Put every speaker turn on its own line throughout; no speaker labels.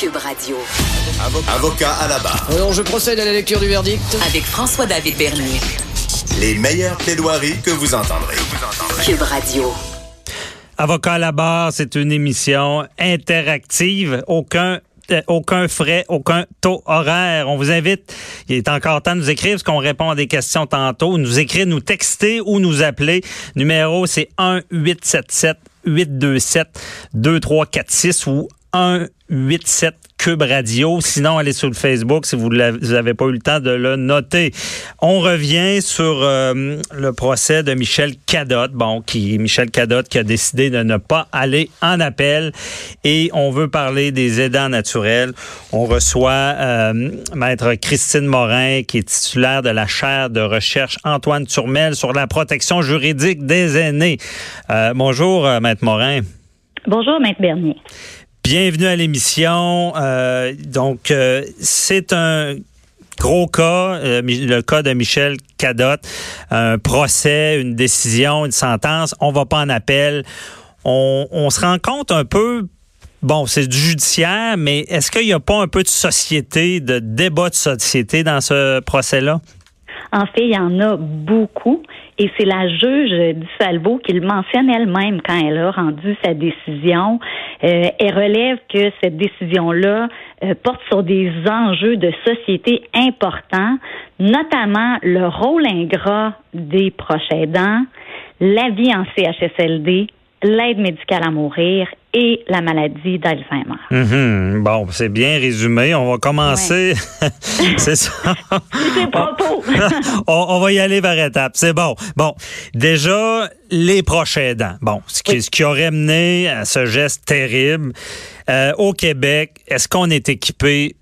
Cube Radio.
Avocat à la barre.
Alors, je procède à la lecture du verdict.
Avec François-David Bernier.
Les meilleures plaidoiries que vous entendrez.
Cube Radio.
Avocat à la barre, c'est une émission interactive. Aucun euh, aucun frais, aucun taux horaire. On vous invite, il est encore temps de nous écrire parce qu'on répond à des questions tantôt. Nous écrire, nous texter ou nous appeler. Numéro, c'est 1 877 827 2346 ou 1 87 Cube Radio. Sinon, allez sur le Facebook si vous n'avez pas eu le temps de le noter. On revient sur euh, le procès de Michel Cadotte. Bon, qui Michel Cadotte qui a décidé de ne pas aller en appel. Et on veut parler des aidants naturels. On reçoit euh, Maître Christine Morin, qui est titulaire de la chaire de recherche Antoine Turmel sur la protection juridique des aînés. Euh, bonjour, Maître Morin.
Bonjour, Maître Bernier.
Bienvenue à l'émission. Euh, donc, euh, c'est un gros cas, euh, le cas de Michel Cadotte, un procès, une décision, une sentence. On va pas en appel. On, on se rend compte un peu Bon, c'est du judiciaire, mais est-ce qu'il n'y a pas un peu de société, de débat de société dans ce procès-là?
En fait, il y en a beaucoup. Et c'est la juge du Salvo qui le mentionne elle-même quand elle a rendu sa décision. Euh, elle relève que cette décision-là euh, porte sur des enjeux de société importants, notamment le rôle ingrat des proches aidants, la vie en CHSLD, l'aide médicale à mourir et la maladie d'Alzheimer.
Mhm. Bon, c'est bien résumé. On va commencer. c'est ça.
c'est
on, on, va y aller par étapes. C'est bon. Bon, déjà, les prochains aidants. Bon, ce qui, ce qui aurait mené à ce geste terrible. Euh, au Québec, est-ce qu'on est équipé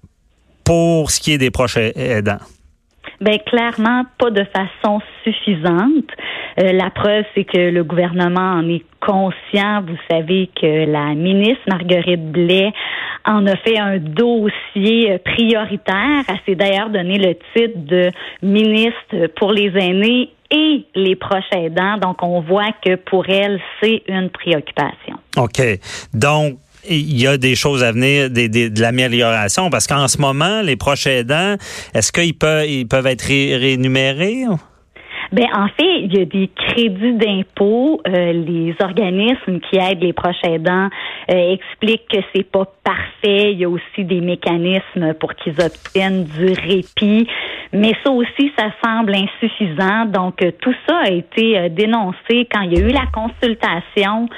pour ce qui est des prochains aidants?
Ben clairement pas de façon suffisante. Euh, la preuve, c'est que le gouvernement en est conscient. Vous savez que la ministre Marguerite Blais en a fait un dossier euh, prioritaire. Elle s'est d'ailleurs donné le titre de ministre pour les aînés et les proches aidants. Donc, on voit que pour elle, c'est une préoccupation.
OK. Donc, il y a des choses à venir, des, de l'amélioration, parce qu'en ce moment, les proches aidants, est-ce qu'ils peuvent, ils peuvent être rémunérés?
Ben en fait, il y a des crédits d'impôt. Euh, les organismes qui aident les proches aidants euh, expliquent que c'est pas parfait. Il y a aussi des mécanismes pour qu'ils obtiennent du répit. Mais ça aussi, ça semble insuffisant. Donc, euh, tout ça a été dénoncé quand il y a eu la consultation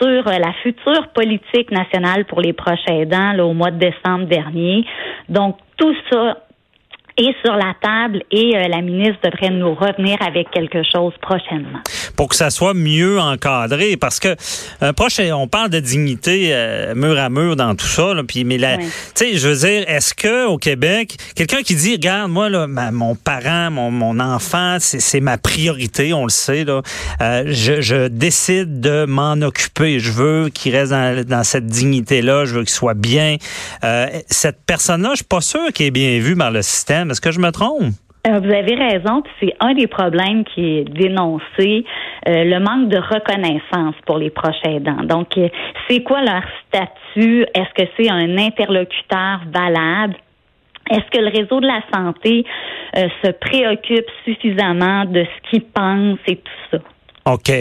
sur la future politique nationale pour les proches aidants là, au mois de décembre dernier. Donc, tout ça est sur la table et euh, la ministre devrait nous revenir avec quelque chose prochainement.
Pour que ça soit mieux encadré, parce que un proche, on parle de dignité euh, mur à mur dans tout ça, là, puis mais tu sais, je veux dire, est-ce que au Québec, quelqu'un qui dit, regarde, moi là, mon parent, mon, mon enfant, c'est ma priorité, on le sait là, euh, je, je, décide de m'en occuper, je veux qu'il reste dans, dans, cette dignité là, je veux qu'il soit bien. cette personne-là, je suis pas sûr qu'elle est bien vue par le système. Est-ce que je me trompe?
Euh, vous avez raison, c'est un des problèmes qui est dénoncé, euh, le manque de reconnaissance pour les proches aidants. Donc, euh, c'est quoi leur statut? Est-ce que c'est un interlocuteur valable? Est-ce que le réseau de la santé se préoccupe suffisamment de ce qu'ils pensent et tout ça?
OK.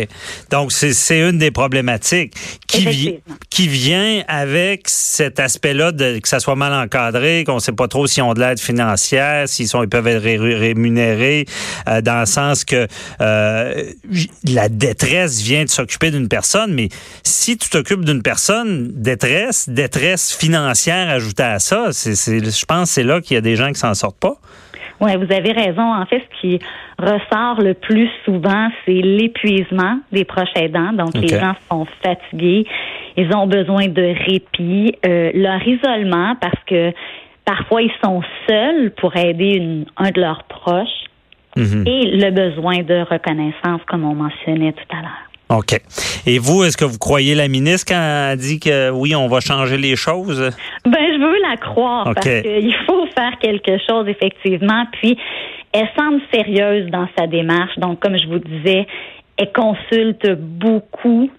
Donc, c'est une des problématiques qui, qui vient avec cet aspect-là de que ça soit mal encadré, qu'on ne sait pas trop s'ils ont de l'aide financière, s'ils sont ils peuvent être rémunérés, euh, dans le sens que euh, la détresse vient de s'occuper d'une personne, mais si tu t'occupes d'une personne, détresse, détresse financière ajoutée à ça, c'est, je pense que c'est là qu'il y a des gens qui s'en sortent pas.
Oui, vous avez raison. En fait, ce qui ressort le plus souvent, c'est l'épuisement des proches aidants. Donc, les gens sont fatigués, ils ont besoin de répit, euh, leur isolement parce que parfois ils sont seuls pour aider un de leurs proches mhm. et le besoin de reconnaissance, comme on mentionnait tout à l'heure.
OK. Et vous, est-ce que vous croyez la ministre quand elle dit que oui, on va changer les choses?
Ben, je veux la croire parce qu'il faut faire quelque chose, effectivement. Puis, elle semble sérieuse dans sa démarche. Donc, comme je vous disais, elle consulte beaucoup.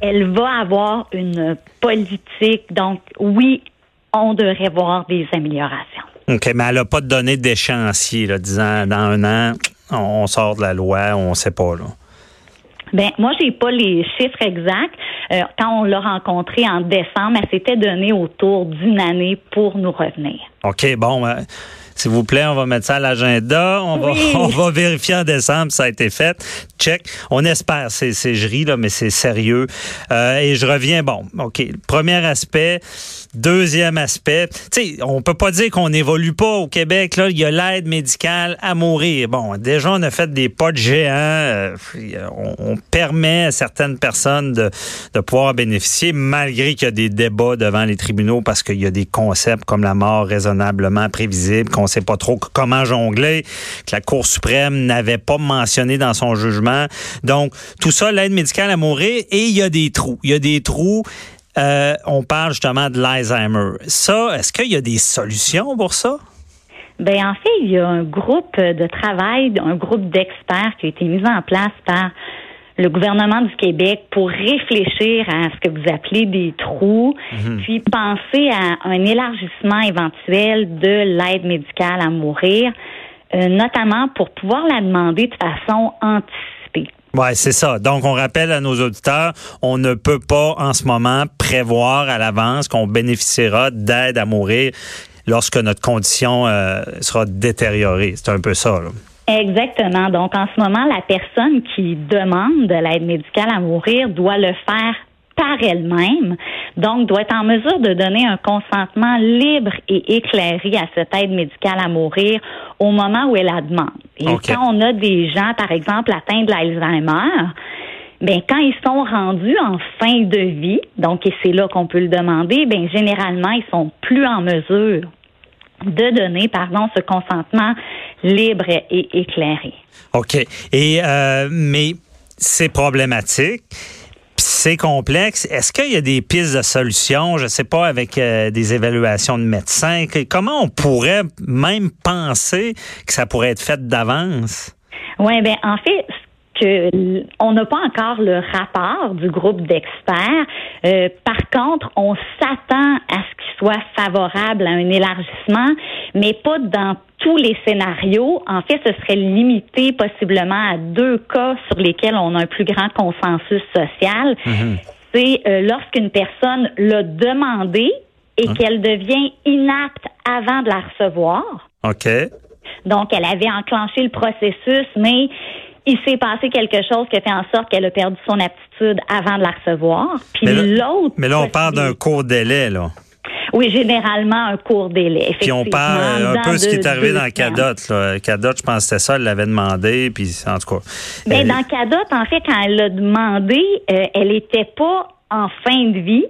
Elle va avoir une politique. Donc, oui, on devrait voir des améliorations.
OK, mais elle n'a pas donné d'échéancier, là, disant dans un an, on sort de la loi, on ne sait pas. Là.
Ben moi, j'ai pas les chiffres exacts. Euh, quand on l'a rencontré en décembre, elle s'était donné autour d'une année pour nous revenir.
OK, bon. Euh, s'il vous plaît, on va mettre ça à l'agenda. On, va, on va vérifier en décembre si ça a été fait. Check. On espère. C'est, c'est là, mais c'est sérieux. Euh, et je reviens, bon, OK. Premier aspect. Deuxième aspect. Tu sais, on peut pas dire qu'on n'évolue pas au Québec. Là, il y a l'aide médicale à mourir. Bon, déjà, on a fait des pas de géants. Euh, on, permet à certaines personnes de, de pouvoir bénéficier, malgré qu'il y a des débats devant les tribunaux parce qu'il y a des concepts comme la mort raisonnablement prévisible on sait pas trop comment jongler, que la Cour suprême n'avait pas mentionné dans son jugement. Donc, tout ça, l'aide médicale à mourir, et il y a des trous. Il y a des trous. Euh, on parle justement de l'Alzheimer. Ça, est-ce qu'il y a des solutions pour ça?
Ben en fait, il y a un groupe de travail, un groupe d'experts qui a été mis en place par le gouvernement du Québec pour réfléchir à ce que vous appelez des trous, mhm. puis penser à un élargissement éventuel de l'aide médicale à mourir, euh, notamment pour pouvoir la demander de façon anticipée.
Oui, c'est ça. Donc, on rappelle à nos auditeurs, on ne peut pas en ce moment prévoir à l'avance qu'on bénéficiera d'aide à mourir lorsque notre condition euh, sera détériorée. C'est un peu ça. Là.
Exactement. Donc, en ce moment, la personne qui demande de l'aide médicale à mourir doit le faire par elle-même, donc doit être en mesure de donner un consentement libre et éclairé à cette aide médicale à mourir au moment où elle la demande. Et quand on a des gens, par exemple, atteints de l'Alzheimer, ben quand ils sont rendus en fin de vie, donc et c'est là qu'on peut le demander, ben généralement ils sont plus en mesure de donner, pardon, ce consentement libre et éclairé.
OK. Et euh, mais c'est problématique. C'est complexe. Est-ce qu'il y a des pistes de solutions, je ne sais pas, avec euh, des évaluations de médecins? Comment on pourrait même penser que ça pourrait être fait d'avance?
Oui, bien, en fait, on n'a pas encore le rapport du groupe d'experts. Euh, par contre, on s'attend à ce qu'il soit favorable à un élargissement, mais pas dans tous les scénarios. En fait, ce serait limité possiblement à deux cas sur lesquels on a un plus grand consensus social. Mhm. C'est euh, lorsqu'une personne l'a demandé et hein? qu'elle devient inapte avant de la recevoir.
OK.
Donc, elle avait enclenché le processus, mais il s'est passé quelque chose qui a fait en sorte qu'elle a perdu son aptitude avant de la recevoir. Puis l'autre.
Mais là, on parle d'un court délai, là.
Oui, généralement un court délai.
Puis on parle un peu de ce qui est arrivé dans Cadot. Là. Cadot, je pense que c'était ça, elle l'avait demandé, puis en tout cas.
Bien, dans Cadot, en fait, quand elle l'a demandé, euh, elle n'était pas en fin de vie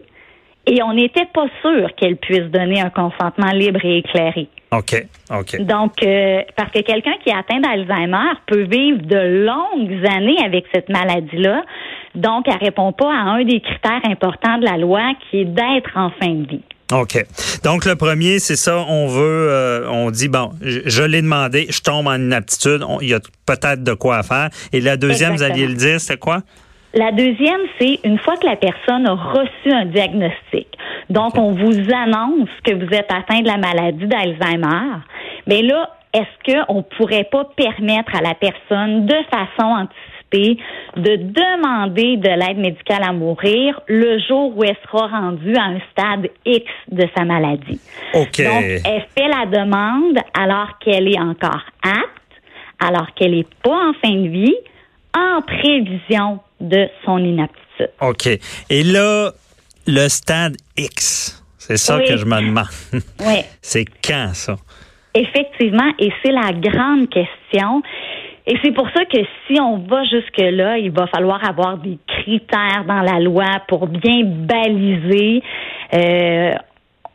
et on n'était pas sûr qu'elle puisse donner un consentement libre et éclairé.
OK, OK.
Donc, euh, parce que quelqu'un qui est atteint d'Alzheimer peut vivre de longues années avec cette maladie-là. Donc, elle répond pas à un des critères importants de la loi qui est d'être en fin de vie.
OK. Donc, le premier, c'est ça, on veut, euh, on dit, bon, je, l'ai demandé, je tombe en inaptitude, il y a peut-être de quoi faire. Et la deuxième, vous alliez le dire, c'est quoi?
La deuxième, c'est une fois que la personne a reçu un diagnostic. Donc, on vous annonce que vous êtes atteint de la maladie d'Alzheimer. Mais là, est-ce qu'on pourrait pas permettre à la personne, de façon anticipée, de demander de l'aide médicale à mourir le jour où elle sera rendue à un stade X de sa maladie?
OK.
Donc, elle fait la demande alors qu'elle est encore apte, alors qu'elle n'est pas en fin de vie, en prévision de son inaptitude.
OK. Et là, le stade X, c'est ça que je me demande.
oui.
C'est quand ça?
Effectivement, et c'est la grande question. Et c'est pour ça que si on va jusque-là, il va falloir avoir des critères dans la loi pour bien baliser. Euh,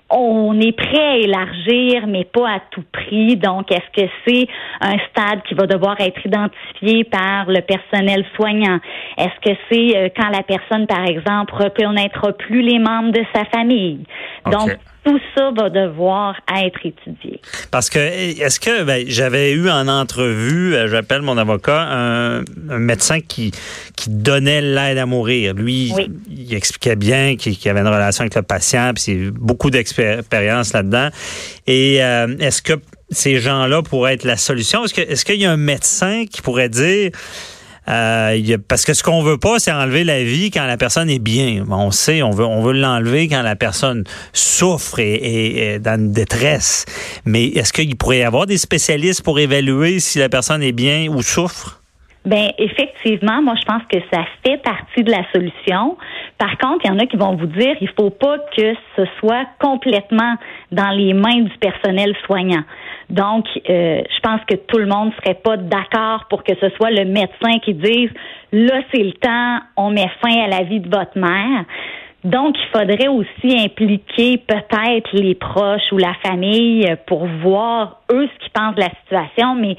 on est prêt à élargir, mais pas à tout prix. Donc, est-ce que c'est un stade qui va devoir être identifié par le personnel soignant? Est-ce que c'est euh, quand la personne, par exemple, reconnaîtra plus les membres de sa famille? Donc, tout ça va devoir être étudié.
Parce que est-ce que ben, j'avais eu en entrevue, euh, j'appelle mon avocat, un, médecin qui qui donnait l'aide à mourir. Lui, il expliquait bien qu'il avait une relation avec le patient, puis c'est beaucoup d'expérience là-dedans. Et euh, est-ce que ces gens-là pourraient être la solution? Est-ce qu'il y a un médecin qui pourrait dire euh, parce que ce qu'on veut pas, c'est enlever la vie quand la personne est bien. On sait, on veut, on veut l'enlever quand la personne souffre et, est dans une détresse. Mais est-ce qu'il pourrait y avoir des spécialistes pour évaluer si la personne est bien ou souffre?
Ben effectivement, moi je pense que ça fait partie de la solution. Par contre, il y en a qui vont vous dire il faut pas que ce soit complètement dans les mains du personnel soignant. Donc, euh, je pense que tout le monde serait pas d'accord pour que ce soit le médecin qui dise là c'est le temps, on met fin à la vie de votre mère. Donc, il faudrait aussi impliquer peut-être les proches ou la famille pour voir eux ce qu'ils pensent de la situation. Mais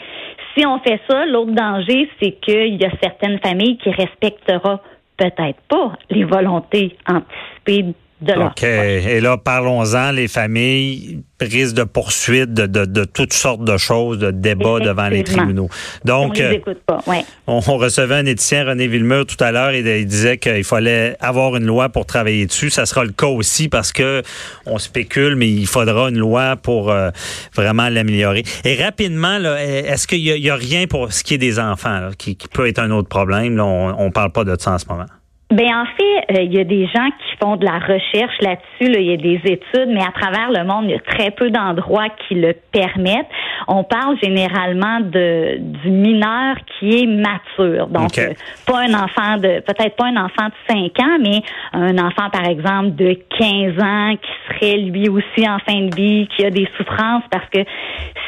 si on fait ça, l'autre danger, c'est qu'il y a certaines familles qui respecteront peut-être pas les volontés anticipées
OK. Et là, parlons-en, les familles prises de poursuites de, de, de, toutes sortes de choses, de débats devant les tribunaux.
Donc, on, les pas. Ouais.
on, recevait un éthicien, René Villemur, tout à l'heure, et il disait qu'il fallait avoir une loi pour travailler dessus. Ça sera le cas aussi parce que on spécule, mais il faudra une loi pour euh, vraiment l'améliorer. Et rapidement, est-ce qu'il y, a rien pour ce qui est des enfants, qui, qui, peut être un autre problème? Là, on ne parle pas de ça en ce moment.
Ben en fait, euh, il y a des gens qui font de la recherche là-dessus. Il y a des études, mais à travers le monde, il y a très peu d'endroits qui le permettent. On parle généralement de du mineur qui est mature, donc euh, pas un enfant de peut-être pas un enfant de 5 ans, mais un enfant par exemple de 15 ans qui serait lui aussi en fin de vie, qui a des souffrances parce que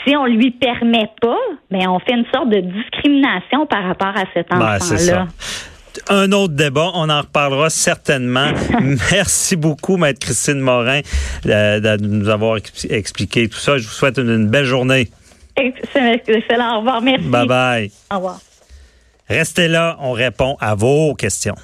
si on lui permet pas, ben on fait une sorte de discrimination par rapport à cet ben, enfant-là
un autre débat. On en reparlera certainement. Merci beaucoup, Maître Christine Morin, de, nous avoir expliqué tout ça. Je vous souhaite une, belle journée.
Excellent. Au revoir. Merci.
Bye bye.
Au revoir.
Restez là. On répond à vos questions.